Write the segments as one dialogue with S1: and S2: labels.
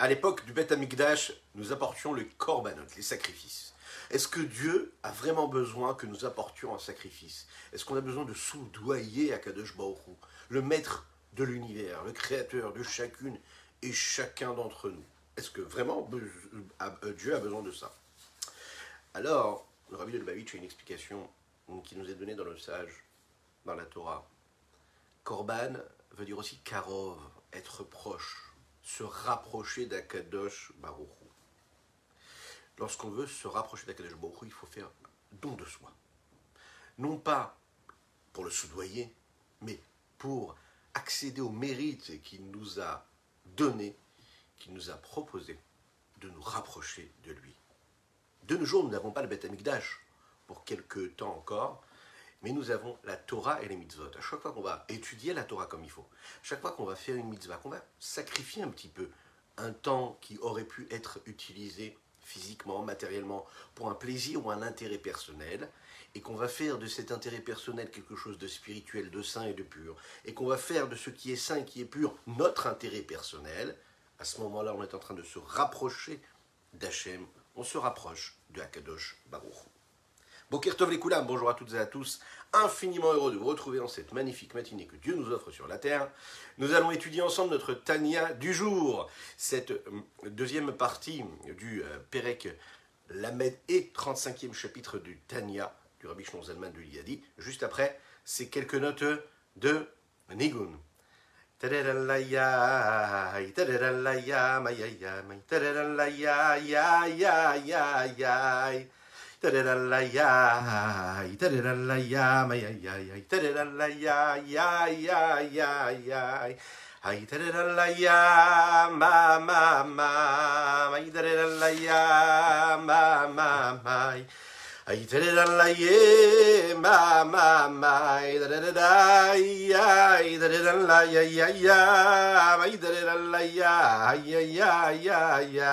S1: à l'époque du Beth Amikdash, nous apportions les korbanot, les sacrifices. Est-ce que Dieu a vraiment besoin que nous apportions un sacrifice? Est-ce qu'on a besoin de soudoyer à Kadosh le maître de l'univers, le créateur de chacune et chacun d'entre nous? Est-ce que vraiment euh, Dieu a besoin de ça? Alors, le Rabbi de Lubavitch a une explication qui nous est donnée dans le sage, dans la Torah. Korban veut dire aussi karov, être proche, se rapprocher d'Akadosh Baruch Lorsqu'on veut se rapprocher d'Akadosh Baruch il faut faire don de soi. Non pas pour le soudoyer, mais pour accéder au mérite qu'il nous a donné, qu'il nous a proposé de nous rapprocher de lui. De nos jours, nous n'avons pas le Beth pour quelques temps encore, mais nous avons la Torah et les mitzvot. À chaque fois qu'on va étudier la Torah comme il faut, chaque fois qu'on va faire une mitzvah, qu'on va sacrifier un petit peu un temps qui aurait pu être utilisé physiquement, matériellement, pour un plaisir ou un intérêt personnel, et qu'on va faire de cet intérêt personnel quelque chose de spirituel, de saint et de pur, et qu'on va faire de ce qui est saint et qui est pur notre intérêt personnel, à ce moment-là, on est en train de se rapprocher d'Hachem, on se rapproche de Akadosh Baruch. Bonjour à toutes et à tous. Infiniment heureux de vous retrouver dans cette magnifique matinée que Dieu nous offre sur la terre. Nous allons étudier ensemble notre Tania du jour. Cette euh, deuxième partie du euh, Perek Lamed et 35e chapitre du Tania du Rabbi Shlon Zalman de l'Iyadi. Juste après, c'est quelques notes de Nigun. Tereralaya, tereralaya, mayayaya, tereralaya, ya, ya, ya, ya. Ay, tereralaya, ma, ma, ma, ay, tereralaya, ma, ma, ma. Ay, tereralaye, ma, ma, ma, ay, tereralaya, ay, tereralaya, ya, ya, ay, tereralaya, ay, ya, ya, ya,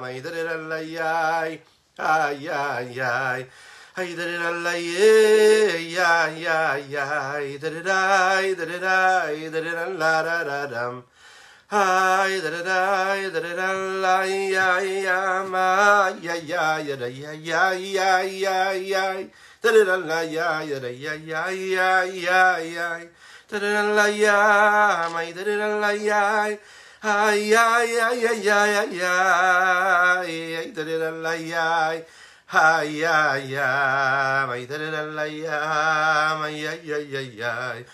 S1: ay, tereralaya, ay, ay, ay. Ay, da da la ye, ay, ay, ay, da da da, da da da, da da la da da dum. Ay, da da da, da da da la, ya, ya, ma, ya, ya, ya, da, ya, ya, ya, ya, ya. Da da da la, ya, ya, da, ya, ya, ya, ya, ya. Da da da la, ya, ma, da da da la, ya. ay, ay, ay, ay, ay, ay, ay, Ay, ay, ay, ay, ay, ay, ay, ay,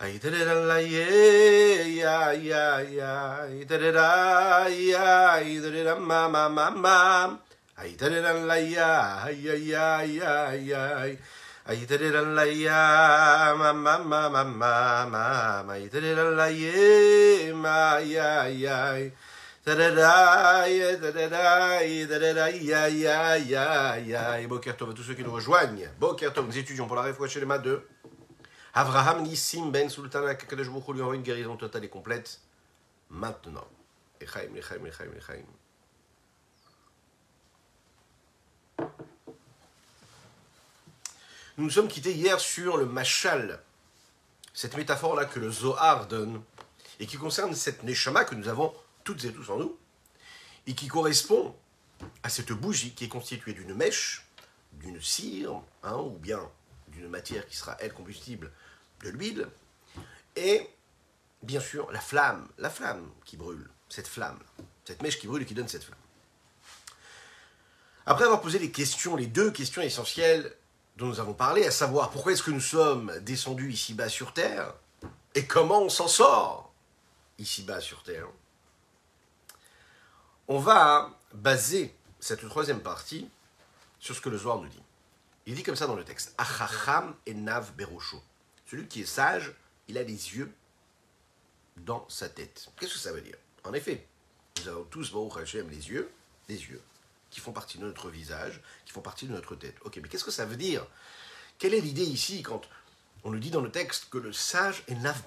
S1: ay, did it like yeah, yeah, yeah, did it I, yeah, did it ma ma ma ma, I did it like yeah, yeah, yeah, yeah, yeah. Ay, ay. Ay, da da da la, ya, ma, ma, ma, ma, ma, ma. Ma, à tous ceux qui nous rejoignent. Boker nous étudions pour la réfoua chez les mains de Avraham Nissim Ben Sultan Akakadosh Baruch lui envoie une guérison totale et complète maintenant. Echaim, Echaim, Echaim, Echaim. Nous nous sommes quittés hier sur le machal, cette métaphore-là que le Zohar donne, et qui concerne cette neshama que nous avons toutes et tous en nous, et qui correspond à cette bougie qui est constituée d'une mèche, d'une cire, hein, ou bien d'une matière qui sera, elle, combustible, de l'huile, et bien sûr la flamme, la flamme qui brûle, cette flamme, cette mèche qui brûle et qui donne cette flamme. Après avoir posé les questions, les deux questions essentielles dont nous avons parlé, à savoir pourquoi est-ce que nous sommes descendus ici-bas sur Terre, et comment on s'en sort ici-bas sur Terre, on va baser cette troisième partie sur ce que le Zohar nous dit. Il dit comme ça dans le texte Achacham et Nav Berosho. Celui qui est sage, il a les yeux dans sa tête. Qu'est-ce que ça veut dire? En effet, nous avons tous, Baruch Hashem, les yeux, les yeux, qui font partie de notre visage, qui font partie de notre tête. Ok, mais qu'est-ce que ça veut dire? Quelle est l'idée ici quand on nous dit dans le texte que le sage est Nav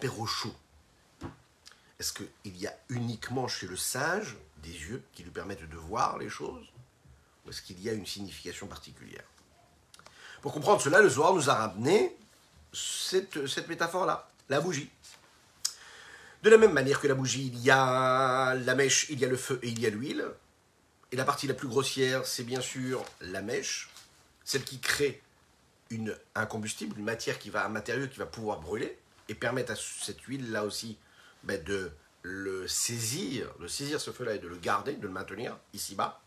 S1: Est-ce qu'il y a uniquement chez le sage des yeux qui lui permettent de voir les choses? Ou est-ce qu'il y a une signification particulière? Pour comprendre cela, le Zohar nous a ramené cette métaphore-là, la bougie. De la même manière que la bougie, il y a la mèche, il y a le feu et il y a l'huile. Et la partie la plus grossière, c'est bien sûr la mèche, celle qui crée un combustible, une matière qui va, un matériau qui va pouvoir brûler et permettre à cette huile là aussi ben, de le saisir, de saisir ce feu-là et de le garder, de le maintenir ici-bas.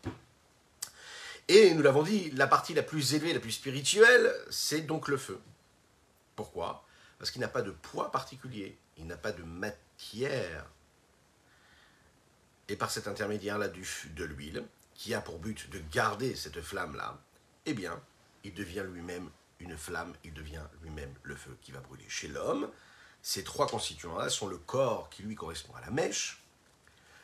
S1: Et nous l'avons dit, la partie la plus élevée, la plus spirituelle, c'est donc le feu. Pourquoi? Parce qu'il n'a pas de poids particulier, il n'a pas de matière. Et par cet intermédiaire-là de l'huile, qui a pour but de garder cette flamme-là, eh bien, il devient lui-même une flamme, il devient lui-même le feu qui va brûler. Chez l'homme, ces trois constituants-là sont le corps qui lui correspond à la mèche,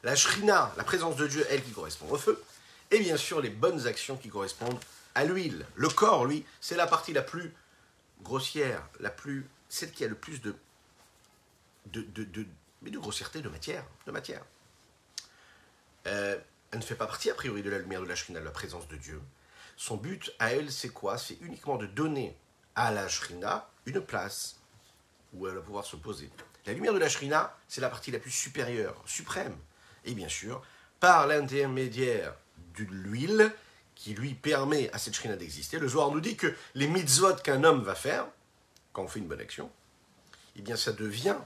S1: la shrina, la présence de Dieu, elle qui correspond au feu, et bien sûr les bonnes actions qui correspondent à l'huile. Le corps, lui, c'est la partie la plus grossière, la plus, celle qui a le plus de, de, de, de grossièreté, de matière, de matière. Euh, elle ne fait pas partie a priori de la lumière de la shrina, de la présence de Dieu. Son but à elle, c'est quoi? C'est uniquement de donner à la shrina une place où elle va pouvoir se poser. La lumière de la shrina, c'est la partie la plus supérieure, suprême. Et bien sûr, par l'intermédiaire de l'huile qui lui permet à cette shrina d'exister, le Zohar nous dit que les mitzvot qu'un homme va faire, quand on fait une bonne action, eh bien ça devient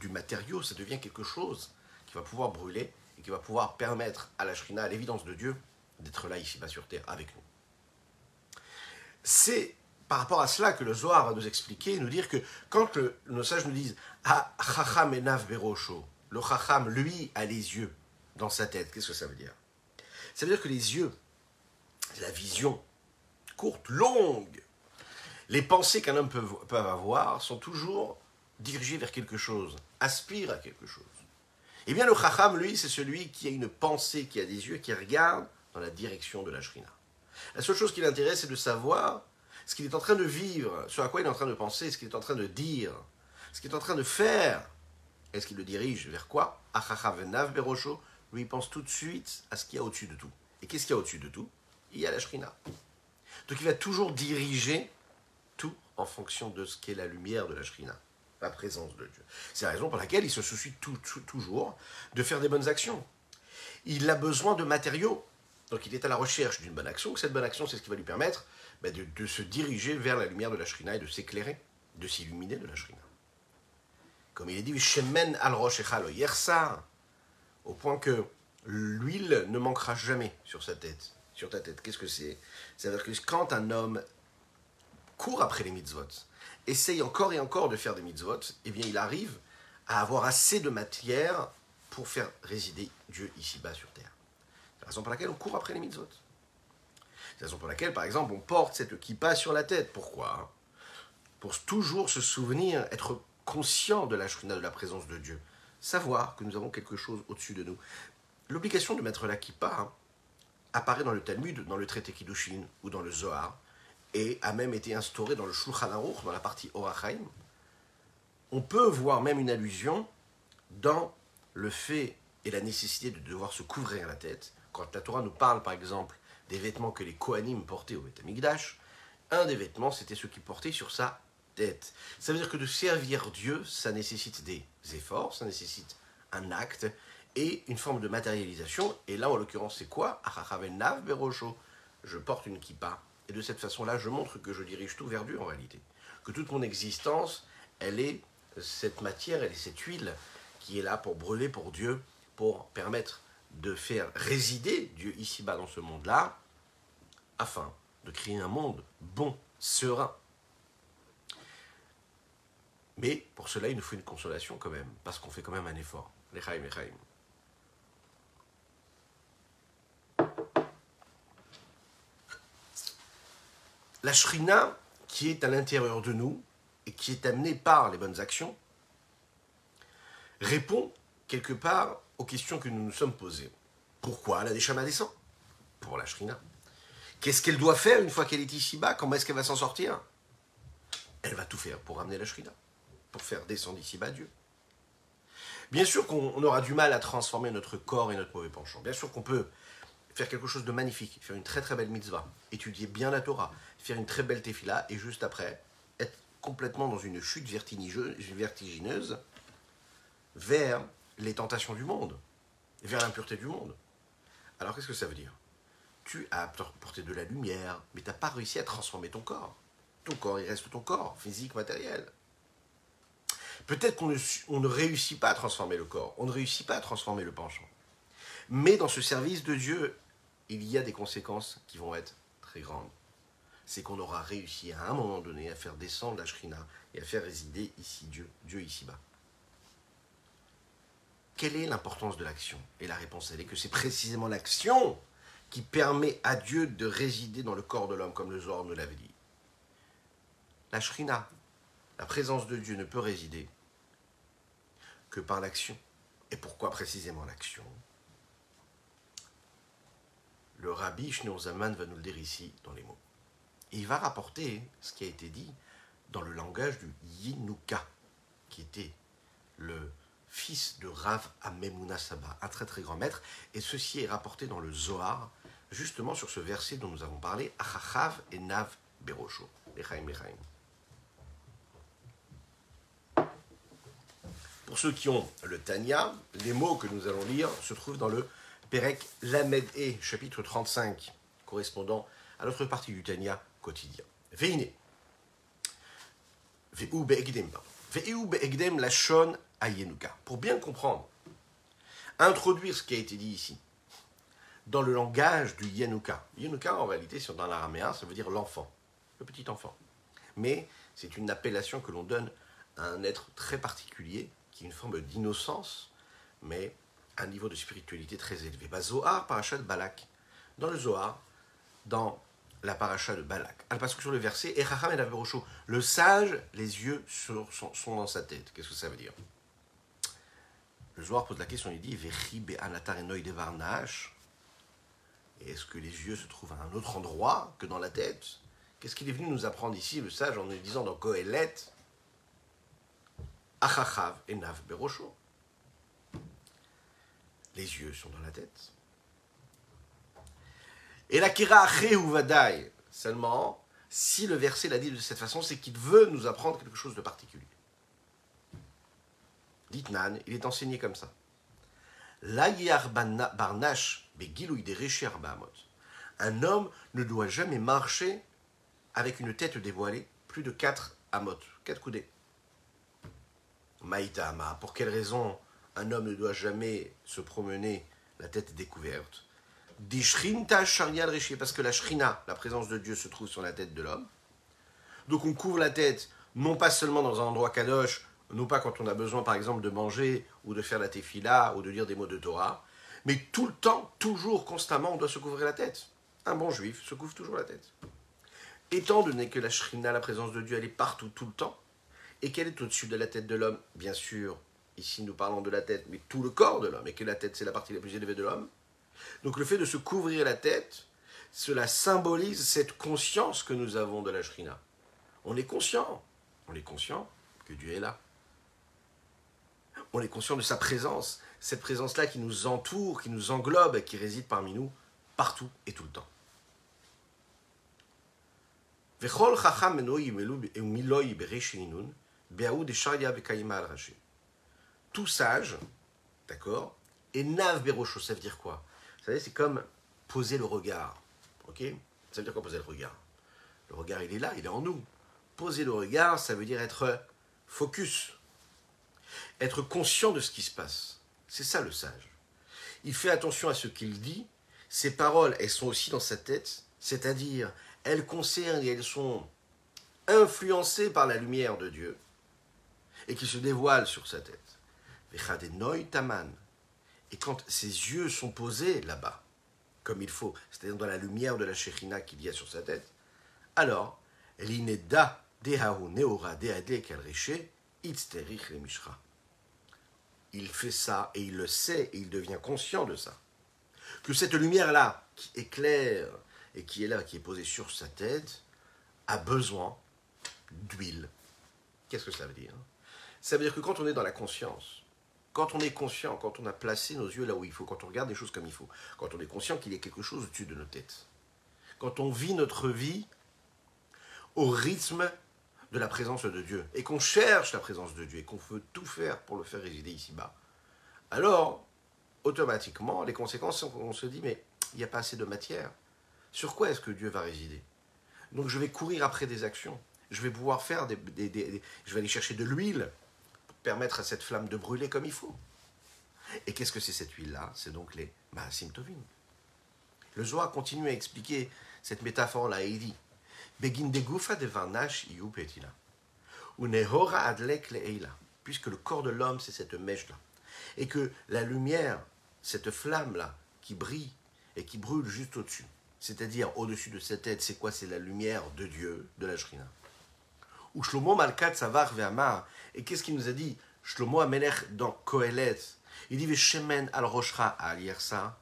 S1: du matériau, ça devient quelque chose qui va pouvoir brûler et qui va pouvoir permettre à la shrina, à l'évidence de Dieu, d'être là ici-bas sur terre avec nous. C'est par rapport à cela que le Zohar va nous expliquer, nous dire que quand le, nos sages nous disent Ah, Chacham enav berosho, le Chacham, lui, a les yeux dans sa tête, qu'est-ce que ça veut dire? Ça veut dire que les yeux, la vision courte, longue, les pensées qu'un homme peut, peut avoir sont toujours dirigées vers quelque chose, aspirent à quelque chose. Eh bien, le Chacham, lui, c'est celui qui a une pensée, qui a des yeux, qui regarde dans la direction de la Shrina. La seule chose qui l'intéresse, c'est de savoir ce qu'il est en train de vivre, sur à quoi il est en train de penser, ce qu'il est en train de dire, ce qu'il est en train de faire. Est-ce qu'il le dirige vers quoi? Achachavenav Berosho, lui, il pense tout de suite à ce qu'il y a au-dessus de tout. Et qu'est-ce qu'il y a au-dessus de tout? Il y a la Shrina. Donc il va toujours diriger tout en fonction de ce qu'est la lumière de la Shrina, la présence de Dieu. C'est la raison pour laquelle il se soucie tout, toujours de faire des bonnes actions. Il a besoin de matériaux. Donc il est à la recherche d'une bonne action. Cette bonne action, c'est ce qui va lui permettre ben de, se diriger vers la lumière de la Shrina et de s'éclairer, de s'illuminer de la Shrina. Comme il est dit, Shemen al au point que l'huile ne manquera jamais sur sa tête. Sur ta tête, qu'est-ce que c'est? C'est-à-dire que quand un homme court après les mitzvot, essaye encore et encore de faire des mitzvot, eh bien il arrive à avoir assez de matière pour faire résider Dieu ici-bas sur terre. C'est la raison pour laquelle on court après les mitzvot. C'est la raison pour laquelle, par exemple, on porte cette kippa sur la tête. Pourquoi? Pour toujours se souvenir, être conscient de la de la présence de Dieu. Savoir que nous avons quelque chose au-dessus de nous. L'obligation de mettre la kippa hein, apparaît dans le Talmud, dans le traité Kiddushin ou dans le Zohar, et a même été instaurée dans le Shulchan Aruch, dans la partie Orachaim. On peut voir même une allusion dans le fait et la nécessité de devoir se couvrir la tête. Quand la Torah nous parle, par exemple, des vêtements que les Kohanim portaient au Beth Amikdash, un des vêtements, c'était ce qu'il portait sur sa tête. Ça veut dire que de servir Dieu, ça nécessite des efforts, ça nécessite un acte et une forme de matérialisation. Et là, en l'occurrence, c'est quoi? Je porte une kippa. Et de cette façon-là, je montre que je dirige tout vers Dieu en réalité. Que toute mon existence, elle est cette matière, elle est cette huile qui est là pour brûler pour Dieu, pour permettre de faire résider Dieu ici-bas dans ce monde-là, afin de créer un monde bon, serein. Mais pour cela, il nous faut une consolation quand même, parce qu'on fait quand même un effort. Lechaim, lechaim. La shrina, qui est à l'intérieur de nous et qui est amenée par les bonnes actions, répond quelque part aux questions que nous nous sommes posées. Pourquoi la Neshama descend Pour la Shrina? Qu'est-ce qu'elle doit faire une fois qu'elle est ici-bas Comment est-ce qu'elle va s'en sortir? Elle va tout faire pour ramener la Shrina, pour faire descendre ici-bas Dieu. Bien sûr qu'on aura du mal à transformer notre corps et notre mauvais penchant. Bien sûr qu'on peut faire quelque chose de magnifique, faire une très très belle mitzvah, étudier bien la Torah, faire une très belle tefila et juste après être complètement dans une chute vertigineuse vers les tentations du monde, vers l'impureté du monde. Alors qu'est-ce que ça veut dire? Tu as apporté de la lumière, mais tu n'as pas réussi à transformer ton corps. Ton corps, il reste ton corps, physique, matériel. Peut-être qu'on ne, ne réussit pas à transformer le corps, on ne réussit pas à transformer le penchant. Mais dans ce service de Dieu, il y a des conséquences qui vont être très grandes. C'est qu'on aura réussi à un moment donné à faire descendre la Shrina et à faire résider ici Dieu, Dieu ici-bas. Quelle est l'importance de l'action? Et la réponse, elle est que c'est précisément l'action qui permet à Dieu de résider dans le corps de l'homme, comme le Zohar nous l'avait dit. La Shrina, la présence de Dieu ne peut résider que par l'action. Et pourquoi précisément l'action? Le rabbi Shneur Zaman va nous le dire ici dans les mots. Il va rapporter ce qui a été dit dans le langage du Yinuka, qui était le fils de Rav Amemuna Saba, un très très grand maître, et ceci est rapporté dans le Zohar, justement sur ce verset dont nous avons parlé, Achachav et Nav Berosho, Echaim. Pour ceux qui ont le Tanya, les mots que nous allons lire se trouvent dans le Perek Lamed E, chapitre 35, correspondant à l'autre partie du Tanya quotidien. Veine. Ve'u. Ve'u be'egdem lachon ayenuka. Pour bien comprendre, introduire ce qui a été dit ici, dans le langage du Yenuka. Yenuka, en réalité, dans l'araméen, ça veut dire l'enfant, le petit enfant. Mais c'est une appellation que l'on donne à un être très particulier qui est une forme d'innocence, mais un niveau de spiritualité très élevé. Bah, Zohar, parachat Balak. Dans le Zohar, dans la paracha de Balak, elle passe sur le verset et le sage, les yeux sont, dans sa tête. Qu'est-ce que ça veut dire? Le Zohar pose la question, il dit Est-ce que les yeux se trouvent à un autre endroit que dans la tête? Qu'est-ce qu'il est venu nous apprendre ici, le sage, en nous disant dans Kohelet Achachav et Nav. Les yeux sont dans la tête. Et la kira seulement, si le verset l'a dit de cette façon, c'est qu'il veut nous apprendre quelque chose de particulier. Ditnan, il est enseigné comme ça. barnash Un homme ne doit jamais marcher avec une tête dévoilée plus de 4 amot, 4 coudées. Maïtama, pour quelle raison un homme ne doit jamais se promener la tête découverte? Parce que la shrina, la présence de Dieu, se trouve sur la tête de l'homme. Donc on couvre la tête, non pas seulement dans un endroit kadosh, non pas quand on a besoin par exemple de manger ou de faire la tefila ou de lire des mots de Torah, mais tout le temps, toujours, constamment, on doit se couvrir la tête. Un bon juif se couvre toujours la tête. Étant donné que la shrina, la présence de Dieu, elle est partout, tout le temps, et qu'elle est au-dessus de la tête de l'homme, bien sûr, ici nous parlons de la tête, mais tout le corps de l'homme, et que la tête c'est la partie la plus élevée de l'homme. Donc le fait de se couvrir la tête, cela symbolise cette conscience que nous avons de la Shrina. On est conscient, on est conscient que Dieu est là. On est conscient de sa présence, cette présence-là qui nous entoure, qui nous englobe, qui réside parmi nous, partout et tout le temps. Tout sage, d'accord, et nav berocho, ça veut dire quoi? Savez, c'est comme poser le regard. Ok? Ça veut dire quoi poser le regard? Le regard, il est là, il est en nous. Poser le regard, ça veut dire être focus, être conscient de ce qui se passe. C'est ça le sage. Il fait attention à ce qu'il dit. Ses paroles, elles sont aussi dans sa tête, c'est-à-dire elles concernent et elles sont influencées par la lumière de Dieu et qui se dévoile sur sa tête. Et quand ses yeux sont posés là-bas, comme il faut, c'est-à-dire dans la lumière de la Shekhinah qu'il y a sur sa tête, alors, l'ineda neora Il fait ça et il le sait et il devient conscient de ça. Que cette lumière-là, qui éclaire et qui est là, qui est posée sur sa tête, a besoin d'huile. Qu'est-ce que ça veut dire? Ça veut dire que quand on est dans la conscience, quand on est conscient, quand on a placé nos yeux là où il faut, quand on regarde les choses comme il faut, quand on est conscient qu'il y a quelque chose au-dessus de nos têtes, quand on vit notre vie au rythme de la présence de Dieu, et qu'on cherche la présence de Dieu, et qu'on veut tout faire pour le faire résider ici-bas, alors, automatiquement, les conséquences sont qu'on se dit, mais il n'y a pas assez de matière. Sur quoi est-ce que Dieu va résider? Donc je vais courir après des actions. Je vais pouvoir faire des, Je vais aller chercher de l'huile permettre à cette flamme de brûler comme il faut. Et qu'est-ce que c'est cette huile-là? C'est donc les Maasim. Le Zohar continue à expliquer cette métaphore-là et il dit Begin de de varnash petila. Unehora adlek. Puisque le corps de l'homme, c'est cette mèche-là. Et que la lumière, cette flamme-là, qui brille et qui brûle juste au-dessus, c'est-à-dire au-dessus de sa tête, c'est quoi? C'est la lumière de Dieu, de la Shrina. Ou Shlomo Malkat Savar Ve'amar. Et qu'est-ce qu'il nous a dit? Shlomo Amelech dans Kohelet. Il dit Veshemen al Roshra al Yersa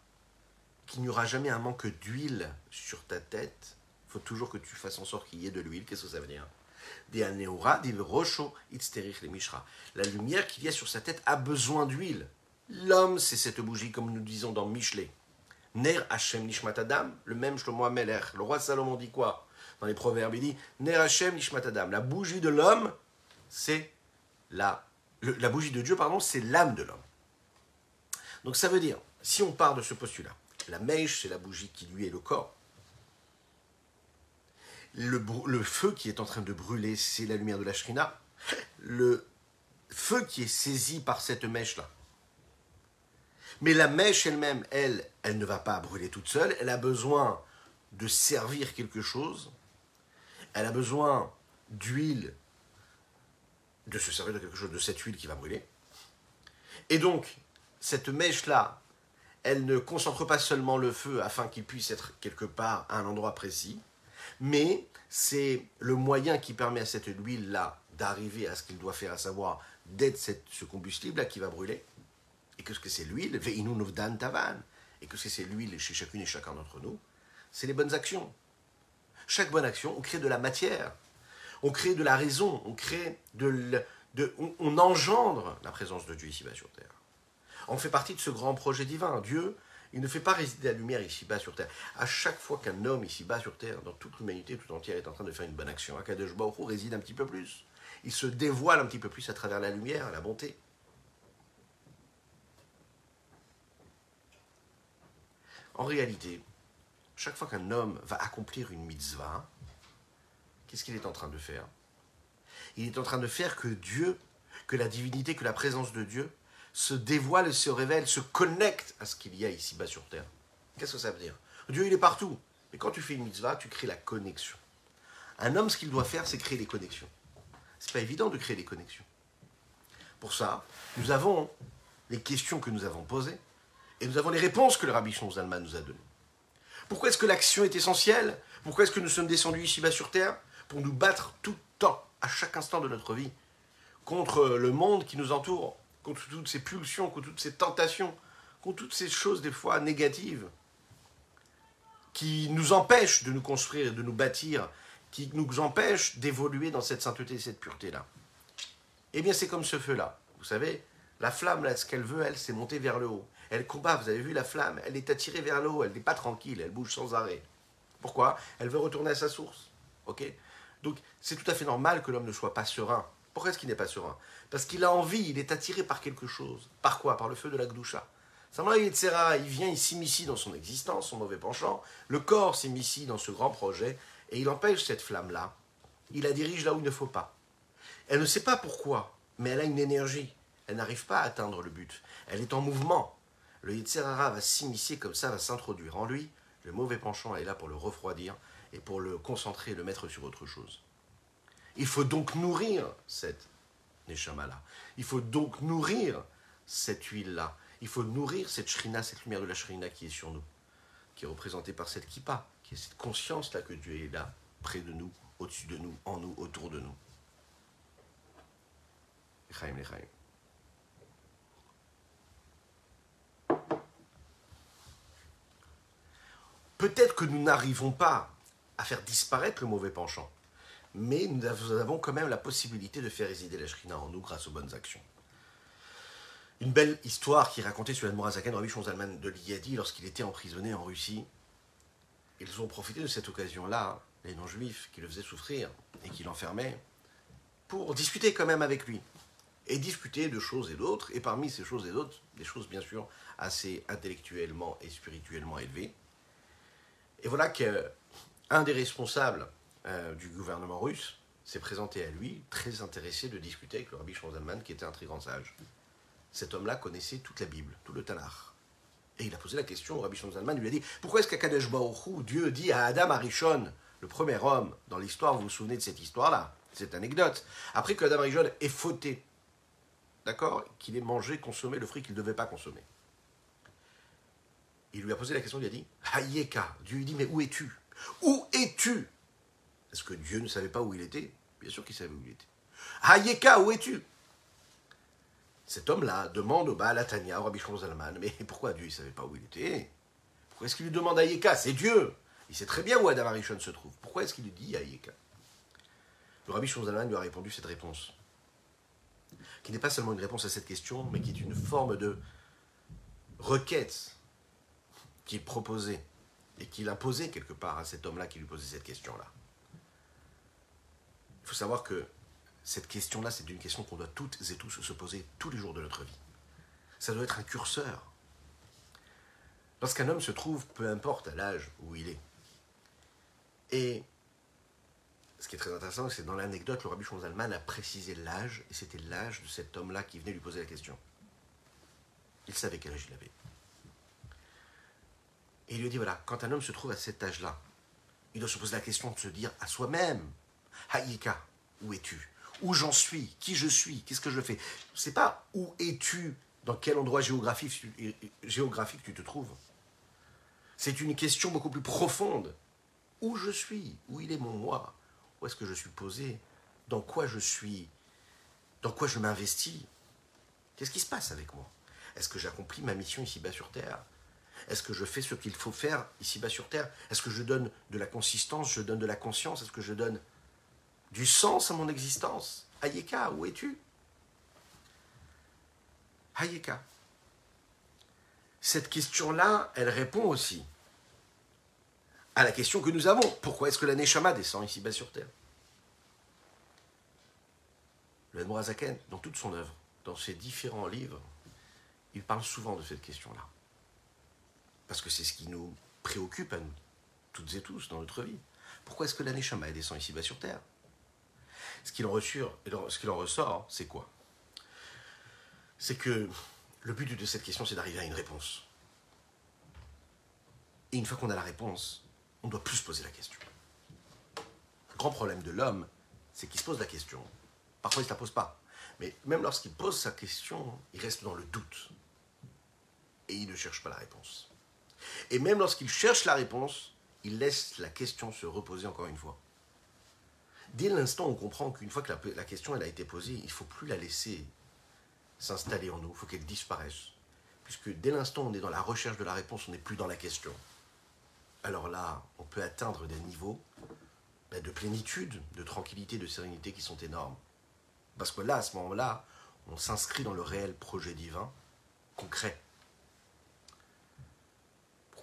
S1: qu'il n'y aura jamais un manque d'huile sur ta tête. Il faut toujours que tu fasses en sorte qu'il y ait de l'huile. Qu'est-ce que ça veut dire? La lumière qu'il y a sur sa tête a besoin d'huile. L'homme, c'est cette bougie, comme nous disons dans Michelet. Ner Hashem Nishmatadam, le même Shlomo Ameler. Le roi Salomon dit quoi? Dans les proverbes, il dit Ner Hashem Nishmatadam. La bougie de l'homme, c'est la, la bougie de Dieu, pardon, c'est l'âme de l'homme. Donc ça veut dire, si on part de ce postulat, la mèche, c'est la bougie qui lui est le corps. Le, le, feu qui est en train de brûler, c'est la lumière de la shrina. Le feu qui est saisi par cette mèche-là, mais la mèche elle-même, elle, elle ne va pas brûler toute seule, elle a besoin de servir quelque chose, elle a besoin d'huile, de se servir de quelque chose, de cette huile qui va brûler. Et donc, cette mèche-là, elle ne concentre pas seulement le feu afin qu'il puisse être quelque part à un endroit précis, mais c'est le moyen qui permet à cette huile-là d'arriver à ce qu'il doit faire, à savoir d'être ce combustible-là qui va brûler et que ce que c'est l'huile, et que c'est l'huile chez chacune et chacun d'entre nous, c'est les bonnes actions. Chaque bonne action, on crée de la matière, on crée de la raison, on crée de, on, engendre la présence de Dieu ici-bas sur terre. On fait partie de ce grand projet divin. Dieu, il ne fait pas résider la lumière ici-bas sur terre. À chaque fois qu'un homme ici-bas sur terre, dans toute l'humanité tout entière, est en train de faire une bonne action, Akadosh Baruch réside un petit peu plus. Il se dévoile un petit peu plus à travers la lumière, la bonté. En réalité, chaque fois qu'un homme va accomplir une mitzvah, qu'est-ce qu'il est en train de faire? Il est en train de faire que Dieu, que la divinité, que la présence de Dieu se dévoile, se révèle, se connecte à ce qu'il y a ici-bas sur terre. Qu'est-ce que ça veut dire? Dieu, il est partout. Et quand tu fais une mitzvah, tu crées la connexion. Un homme, ce qu'il doit faire, c'est créer des connexions. C'est pas évident de créer des connexions. Pour ça, nous avons les questions que nous avons posées, et nous avons les réponses que le rabbi Zalman nous a données. Pourquoi est-ce que l'action est essentielle? Pourquoi est-ce que nous sommes descendus ici-bas sur Terre Pour nous battre tout le temps, à chaque instant de notre vie, contre le monde qui nous entoure, contre toutes ces pulsions, contre toutes ces tentations, contre toutes ces choses des fois négatives qui nous empêchent de nous construire de nous bâtir, qui nous empêchent d'évoluer dans cette sainteté et cette pureté-là? Eh bien, c'est comme ce feu-là. Vous savez, la flamme, ce qu'elle veut, elle, c'est monter vers le haut. Elle combat, vous avez vu la flamme, elle est attirée vers le haut, elle n'est pas tranquille, elle bouge sans arrêt. Pourquoi? Elle veut retourner à sa source. Ok? Donc c'est tout à fait normal que l'homme ne soit pas serein. Pourquoi est-ce qu'il n'est pas serein? Parce qu'il a envie, il est attiré par quelque chose. Par quoi? Par le feu de la Gdoucha. Simplement, il il vient, il s'immiscie dans son existence, son mauvais penchant. Le corps s'immiscie dans ce grand projet et il empêche cette flamme-là. Il la dirige là où il ne faut pas. Elle ne sait pas pourquoi, mais elle a une énergie. Elle n'arrive pas à atteindre le but. Elle est en mouvement le Yitzhara va s'immiscer comme ça, va s'introduire en lui. Le mauvais penchant est là pour le refroidir et pour le concentrer et le mettre sur autre chose. Il faut donc nourrir cette Neshama-là. Il faut donc nourrir cette huile-là. Il faut nourrir cette shrina, cette lumière de la shrina qui est sur nous, qui est représentée par cette kippa, qui est cette conscience-là que Dieu est là, près de nous, au-dessus de nous, en nous, autour de nous. Peut-être que nous n'arrivons pas à faire disparaître le mauvais penchant, mais nous avons quand même la possibilité de faire résider la Shrina en nous grâce aux bonnes actions. Une belle histoire qui est racontée sur l'Admorazaken, Rabbi Shonzalman de Liadi, lorsqu'il était emprisonné en Russie. Ils ont profité de cette occasion-là, les non-juifs qui le faisaient souffrir et qui l'enfermaient, pour discuter quand même avec lui. Et discuter de choses et d'autres, et parmi ces choses et d'autres, des choses bien sûr assez intellectuellement et spirituellement élevées. Et voilà qu'un des responsables euh, du gouvernement russe s'est présenté à lui, très intéressé de discuter avec le rabbi Zalman, qui était un très grand sage. Cet homme-là connaissait toute la Bible, tout le Tanakh. Et il a posé la question au rabbi Zalman, il lui a dit Pourquoi est-ce qu'à Kadesh Baruch Dieu dit à Adam Arishon, le premier homme dans l'histoire, vous vous souvenez de cette histoire-là, cette anecdote, après que Adam Arishon ait fauté, d'accord, qu'il ait mangé, consommé le fruit qu'il ne devait pas consommer? Il lui a posé la question, il a dit Hayeka. Dieu lui dit Mais où es-tu? Où es-tu? Est-ce que Dieu ne savait pas où il était? Bien sûr qu'il savait où il était. Hayeka, où es-tu? Cet homme-là demande au Baal Atania, au Rabbi Zalman, mais pourquoi Dieu ne savait pas où il était? Pourquoi est-ce qu'il lui demande Hayeka? C'est Dieu! Il sait très bien où Adam Arishon se trouve. Pourquoi est-ce qu'il lui dit Hayeka? Le Rabbi Zalman lui a répondu cette réponse, qui n'est pas seulement une réponse à cette question, mais qui est une forme de requête qu'il proposait et qu'il imposait quelque part à cet homme-là qui lui posait cette question-là. Il faut savoir que cette question-là, c'est une question qu'on doit toutes et tous se poser tous les jours de notre vie. Ça doit être un curseur. Lorsqu'un homme se trouve, peu importe à l'âge où il est, et ce qui est très intéressant, c'est dans l'anecdote, le rabbi Zalman a précisé l'âge, et c'était l'âge de cet homme-là qui venait lui poser la question. Il savait quel âge il avait. Et il lui dit, voilà, quand un homme se trouve à cet âge-là, il doit se poser la question de se dire à soi-même, Haïka, où es-tu? Où j'en suis? Qui je suis? Qu'est-ce que je fais? C'est pas où es-tu? Dans quel endroit géographique, géographique tu te trouves? C'est une question beaucoup plus profonde. Où je suis? Où il est mon moi? Où est-ce que je suis posé? Dans quoi je suis? Dans quoi je m'investis? Qu'est-ce qui se passe avec moi? Est-ce que j'accomplis ma mission ici-bas sur Terre? Est-ce que je fais ce qu'il faut faire ici-bas sur Terre? Est-ce que je donne de la consistance Je donne de la conscience? Est-ce que je donne du sens à mon existence? Hayeka, où es-tu? Hayeka. Cette question-là, elle répond aussi à la question que nous avons. Pourquoi est-ce que la Neshama descend ici-bas sur Terre? Le Mourazaken, dans toute son œuvre, dans ses différents livres, il parle souvent de cette question-là. Parce que c'est ce qui nous préoccupe à nous, toutes et tous, dans notre vie. Pourquoi est-ce que la Neshama descend ici-bas sur Terre? Ce qu'il en, ressort, c'est quoi? C'est que le but de cette question, c'est d'arriver à une réponse. Et une fois qu'on a la réponse, on ne doit plus se poser la question. Le grand problème de l'homme, c'est qu'il se pose la question. Parfois, il ne se la pose pas. Mais même lorsqu'il pose sa question, il reste dans le doute. Et il ne cherche pas la réponse. Et même lorsqu'il cherche la réponse, il laisse la question se reposer encore une fois. Dès l'instant on comprend qu'une fois que la, question a été posée, il ne faut plus la laisser s'installer en nous, il faut qu'elle disparaisse. Puisque dès l'instant on est dans la recherche de la réponse, on n'est plus dans la question. Alors là, on peut atteindre des niveaux ben, de plénitude, de tranquillité, de sérénité qui sont énormes. Parce que là, à ce moment-là, on s'inscrit dans le réel projet divin concret.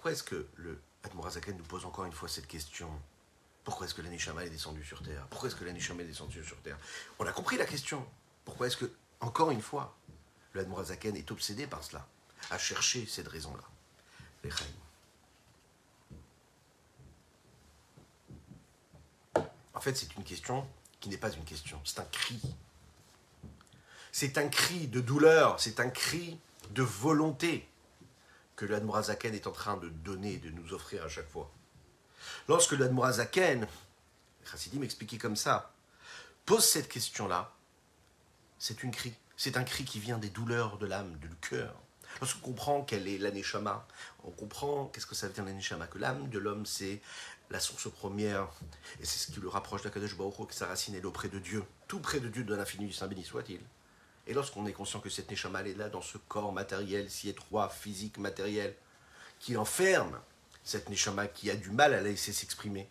S1: Pourquoi est-ce que le Admorazaken nous pose encore une fois cette question? Pourquoi est-ce que l'Anishama est descendu sur Terre? Pourquoi est-ce que l'Anishama est descendu sur Terre? On a compris la question. Pourquoi est-ce que, encore une fois, le Admorazaken est obsédé par cela, à chercher cette raison-là? Les En fait, c'est une question qui n'est pas une question, c'est un cri. C'est un cri de douleur, c'est un cri de volonté que le Admorazaken est en train de donner, de nous offrir à chaque fois. Lorsque le Zaken, Chassidim m'expliquait comme ça, pose cette question-là, c'est une cri. C'est un cri qui vient des douleurs de l'âme, du cœur. Lorsqu'on comprend quelle est l'aneshama, on comprend qu'est-ce que ça veut dire l'aneshama, que l'âme de l'homme c'est la source première, et c'est ce qui le rapproche d'Akadosh Baruch que sa racine est auprès de Dieu, tout près de Dieu de l'infini du Saint béni soit-il. Et lorsqu'on est conscient que cette neshama est là dans ce corps matériel si étroit, physique, matériel, qui enferme cette Neshama qui a du mal à la laisser s'exprimer.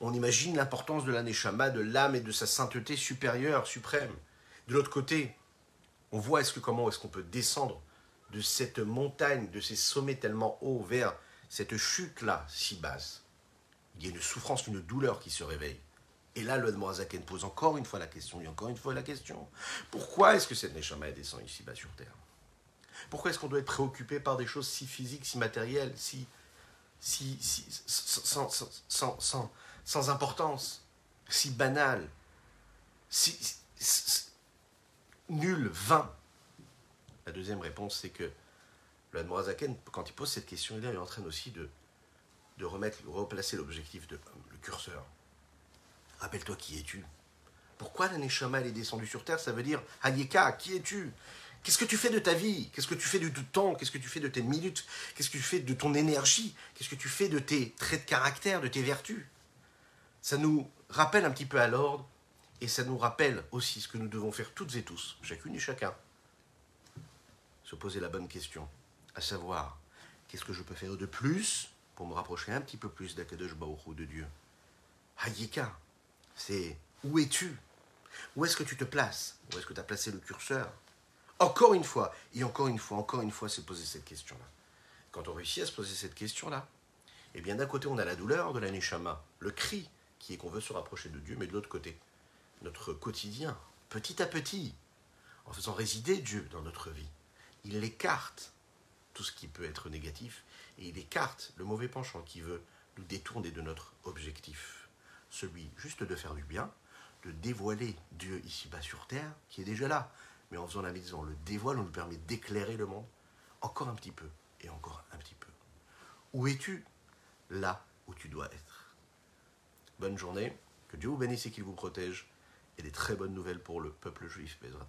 S1: On imagine l'importance de la Neshama, de l'âme et de sa sainteté supérieure, suprême. De l'autre côté, on voit est-ce que comment est-ce qu'on peut descendre de cette montagne, de ces sommets tellement hauts vers cette chute-là si basse? Il y a une souffrance, une douleur qui se réveille. Et là, le Zaken pose encore une fois la question, et encore une fois la question. Pourquoi est-ce que cette Neshama descend ici-bas sur Terre? Pourquoi est-ce qu'on doit être préoccupé par des choses si physiques, si matérielles, si, si, si sans, importance, si banales, si, nul, vain? La deuxième réponse, c'est que le Zaken, quand il pose cette question, il est en train aussi de, de remettre, replacer l'objectif, de, le curseur Rappelle-toi qui es-tu? Pourquoi la Neshama est descendue sur terre? Ça veut dire Hayeka, qui es-tu? Qu'est-ce que tu fais de ta vie? Qu'est-ce que tu fais de tout temps? Qu'est-ce que tu fais de tes minutes? Qu'est-ce que tu fais de ton énergie? Qu'est-ce que tu fais de tes traits de caractère, de tes vertus? Ça nous rappelle un petit peu à l'ordre et ça nous rappelle aussi ce que nous devons faire toutes et tous, chacune et chacun. Se poser la bonne question, à savoir, qu'est-ce que je peux faire de plus pour me rapprocher un petit peu plus d'Akadosh de Dieu? Hayeka, c'est où es-tu? Où est-ce que tu te places? Où est-ce que tu as placé le curseur? Encore une fois, et encore une fois, encore une fois, c'est poser cette question-là. Quand on réussit à se poser cette question-là, eh bien d'un côté on a la douleur de la neshama, le cri qui est qu'on veut se rapprocher de Dieu, mais de l'autre côté, notre quotidien, petit à petit, en faisant résider Dieu dans notre vie, il écarte tout ce qui peut être négatif et il écarte le mauvais penchant qui veut nous détourner de notre objectif celui juste de faire du bien, de dévoiler Dieu ici-bas sur terre, qui est déjà là. Mais en faisant la maison, le dévoile, on nous permet d'éclairer le monde encore un petit peu et encore un petit peu. Où es-tu Là où tu dois être? Bonne journée, que Dieu vous bénisse et qu'il vous protège, et des très bonnes nouvelles pour le peuple juif, Bezrat.